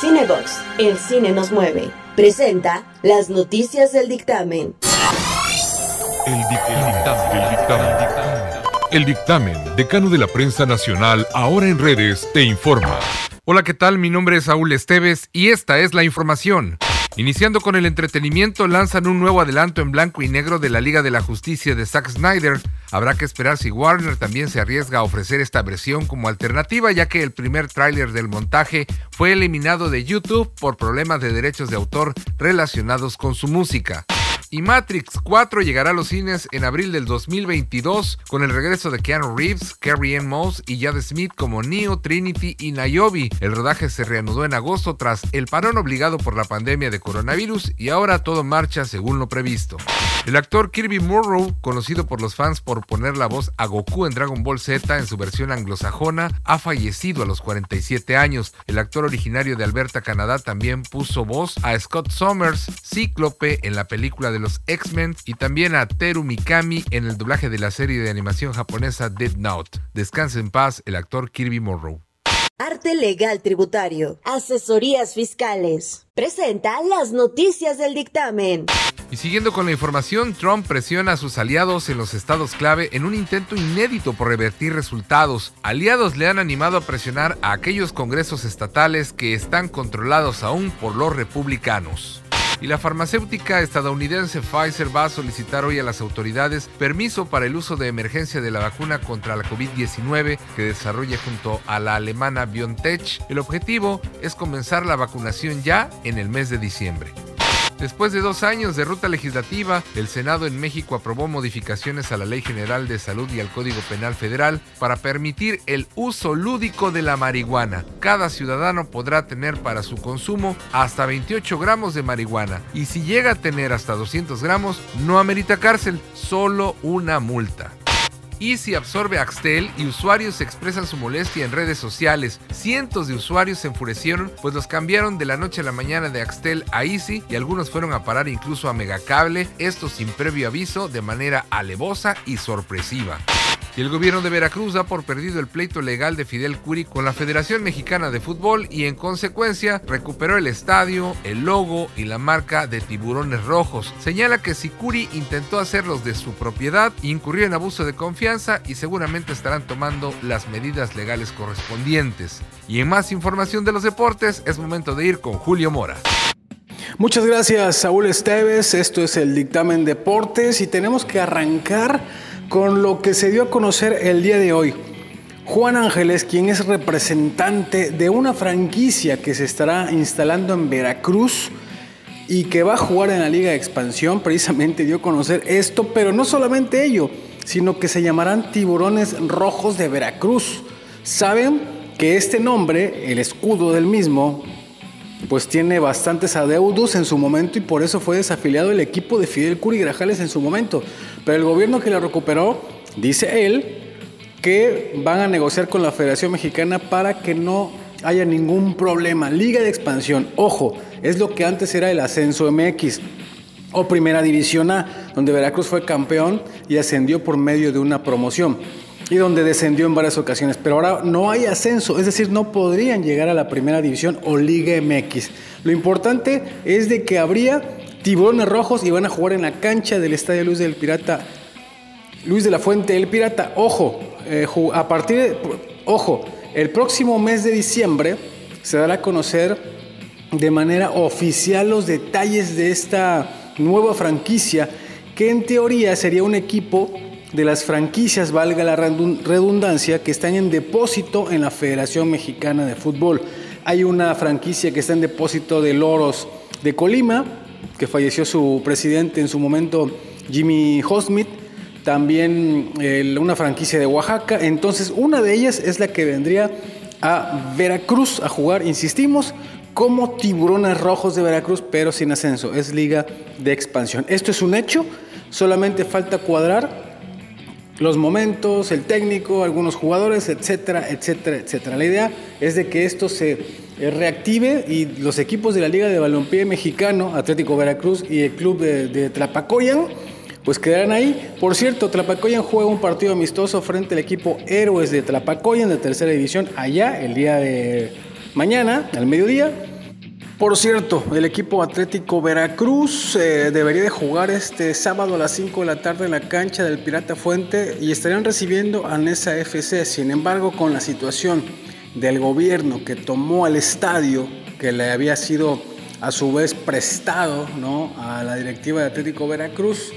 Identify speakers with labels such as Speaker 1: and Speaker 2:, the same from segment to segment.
Speaker 1: Cinebox, el cine nos mueve. Presenta las noticias del dictamen.
Speaker 2: El dictamen, el dictamen, el dictamen, decano de la prensa nacional, ahora en redes, te informa.
Speaker 3: Hola, ¿qué tal? Mi nombre es Saúl Esteves y esta es la información. Iniciando con el entretenimiento, lanzan un nuevo adelanto en blanco y negro de la Liga de la Justicia de Zack Snyder. Habrá que esperar si Warner también se arriesga a ofrecer esta versión como alternativa, ya que el primer tráiler del montaje fue eliminado de YouTube por problemas de derechos de autor relacionados con su música. Y Matrix 4 llegará a los cines en abril del 2022 con el regreso de Keanu Reeves, Carrie Ann Moss y Jade Smith como Neo, Trinity y Niobe. El rodaje se reanudó en agosto tras el parón obligado por la pandemia de coronavirus y ahora todo marcha según lo previsto. El actor Kirby Morrow, conocido por los fans por poner la voz a Goku en Dragon Ball Z en su versión anglosajona, ha fallecido a los 47 años. El actor originario de Alberta, Canadá, también puso voz a Scott Summers, Cíclope, en la película de de los X-Men y también a Teru Mikami en el doblaje de la serie de animación japonesa Dead Note. Descanse en paz el actor Kirby Morrow.
Speaker 1: Arte Legal Tributario, Asesorías Fiscales. Presenta las noticias del dictamen.
Speaker 3: Y siguiendo con la información, Trump presiona a sus aliados en los estados clave en un intento inédito por revertir resultados. Aliados le han animado a presionar a aquellos congresos estatales que están controlados aún por los republicanos. Y la farmacéutica estadounidense Pfizer va a solicitar hoy a las autoridades permiso para el uso de emergencia de la vacuna contra la COVID-19 que desarrolla junto a la alemana BioNTech. El objetivo es comenzar la vacunación ya en el mes de diciembre. Después de dos años de ruta legislativa, el Senado en México aprobó modificaciones a la Ley General de Salud y al Código Penal Federal para permitir el uso lúdico de la marihuana. Cada ciudadano podrá tener para su consumo hasta 28 gramos de marihuana y si llega a tener hasta 200 gramos, no amerita cárcel, solo una multa. Easy absorbe Axtel y usuarios expresan su molestia en redes sociales. Cientos de usuarios se enfurecieron pues los cambiaron de la noche a la mañana de Axtel a Easy y algunos fueron a parar incluso a Megacable, esto sin previo aviso de manera alevosa y sorpresiva. Y el gobierno de Veracruz da por perdido el pleito legal de Fidel Curi con la Federación Mexicana de Fútbol y en consecuencia recuperó el estadio, el logo y la marca de tiburones rojos. Señala que si Curi intentó hacerlos de su propiedad, incurrió en abuso de confianza y seguramente estarán tomando las medidas legales correspondientes. Y en más información de los deportes, es momento de ir con Julio Mora.
Speaker 4: Muchas gracias, Saúl Esteves. Esto es el dictamen deportes y tenemos que arrancar con lo que se dio a conocer el día de hoy. Juan Ángeles, quien es representante de una franquicia que se estará instalando en Veracruz y que va a jugar en la Liga de Expansión, precisamente dio a conocer esto, pero no solamente ello, sino que se llamarán Tiburones Rojos de Veracruz. Saben que este nombre, el escudo del mismo, pues tiene bastantes adeudos en su momento y por eso fue desafiliado el equipo de Fidel Curi Grajales en su momento. Pero el gobierno que la recuperó, dice él, que van a negociar con la Federación Mexicana para que no haya ningún problema. Liga de expansión, ojo, es lo que antes era el ascenso MX o Primera División A, donde Veracruz fue campeón y ascendió por medio de una promoción y donde descendió en varias ocasiones. Pero ahora no hay ascenso, es decir, no podrían llegar a la primera división o Liga MX. Lo importante es de que habría tiburones rojos y van a jugar en la cancha del Estadio Luz del Pirata. Luis de la Fuente, el Pirata, ojo, eh, a partir de, ojo, el próximo mes de diciembre se dará a conocer de manera oficial los detalles de esta nueva franquicia que en teoría sería un equipo de las franquicias, valga la redundancia, que están en depósito en la Federación Mexicana de Fútbol. Hay una franquicia que está en depósito de Loros de Colima, que falleció su presidente en su momento, Jimmy Hosmith. También una franquicia de Oaxaca. Entonces, una de ellas es la que vendría a Veracruz a jugar, insistimos, como tiburones rojos de Veracruz, pero sin ascenso. Es liga de expansión. Esto es un hecho, solamente falta cuadrar los momentos, el técnico, algunos jugadores, etcétera, etcétera, etcétera. La idea es de que esto se eh, reactive y los equipos de la Liga de Balompié Mexicano, Atlético Veracruz y el club de, Tlapacoyan, pues quedarán ahí. Por cierto, Tlapacoyan juega un partido amistoso frente al equipo Héroes de Tlapacoyan de tercera división allá el día de mañana, al mediodía. Por cierto, el equipo Atlético Veracruz eh, debería de jugar este sábado a las 5 de la tarde en la cancha del Pirata Fuente y estarían recibiendo a Nesa FC. Sin embargo, con la situación del gobierno que tomó al estadio, que le había sido a su vez prestado ¿no? a la directiva de Atlético Veracruz,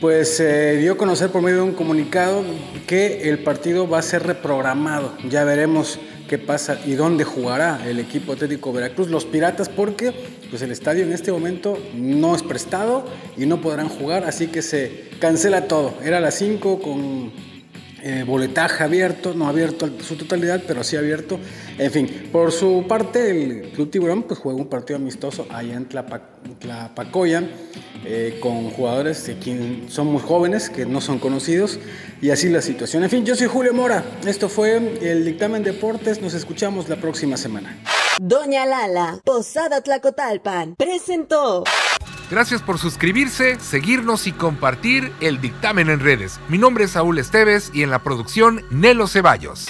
Speaker 4: pues se dio a conocer por medio de un comunicado que el partido va a ser reprogramado. Ya veremos qué pasa y dónde jugará el equipo Atlético Veracruz, los Piratas, porque pues el estadio en este momento no es prestado y no podrán jugar, así que se cancela todo. Era a las 5 con eh, boletaje abierto, no abierto en su totalidad, pero sí abierto. En fin, por su parte, el Club Tiburón pues, juega un partido amistoso allá en Tlapacoyan eh, con jugadores que son muy jóvenes, que no son conocidos, y así la situación. En fin, yo soy Julio Mora. Esto fue el Dictamen Deportes. Nos escuchamos la próxima semana.
Speaker 1: Doña Lala, Posada Tlacotalpan, presentó.
Speaker 3: Gracias por suscribirse, seguirnos y compartir el dictamen en redes. Mi nombre es Saúl Esteves y en la producción Nelo Ceballos.